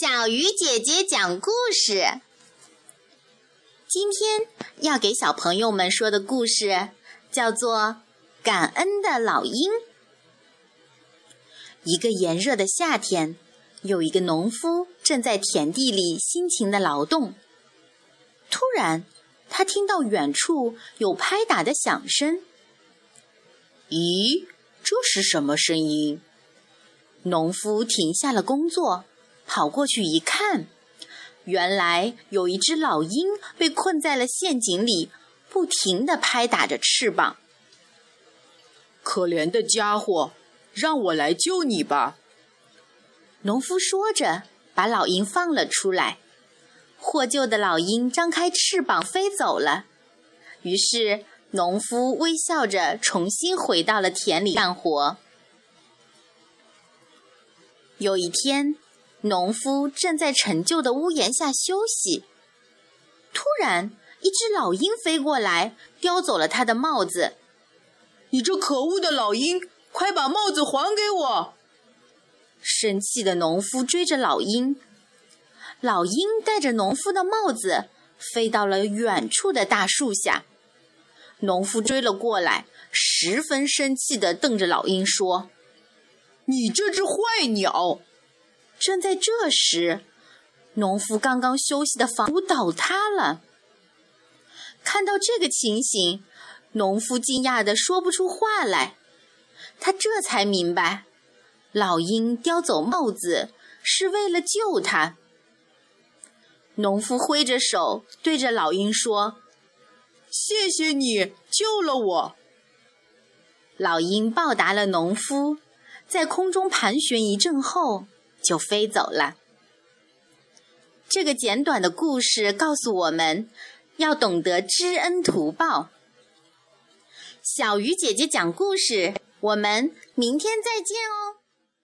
小鱼姐姐讲故事。今天要给小朋友们说的故事叫做《感恩的老鹰》。一个炎热的夏天，有一个农夫正在田地里辛勤的劳动。突然，他听到远处有拍打的响声。咦，这是什么声音？农夫停下了工作。跑过去一看，原来有一只老鹰被困在了陷阱里，不停地拍打着翅膀。可怜的家伙，让我来救你吧！农夫说着，把老鹰放了出来。获救的老鹰张开翅膀飞走了。于是，农夫微笑着重新回到了田里干活。有一天。农夫正在陈旧的屋檐下休息，突然，一只老鹰飞过来，叼走了他的帽子。你这可恶的老鹰，快把帽子还给我！生气的农夫追着老鹰，老鹰带着农夫的帽子飞到了远处的大树下。农夫追了过来，十分生气地瞪着老鹰说：“你这只坏鸟！”正在这时，农夫刚刚休息的房屋倒塌了。看到这个情形，农夫惊讶的说不出话来。他这才明白，老鹰叼走帽子是为了救他。农夫挥着手对着老鹰说：“谢谢你救了我。”老鹰报答了农夫，在空中盘旋一阵后。就飞走了。这个简短的故事告诉我们，要懂得知恩图报。小鱼姐姐讲故事，我们明天再见哦。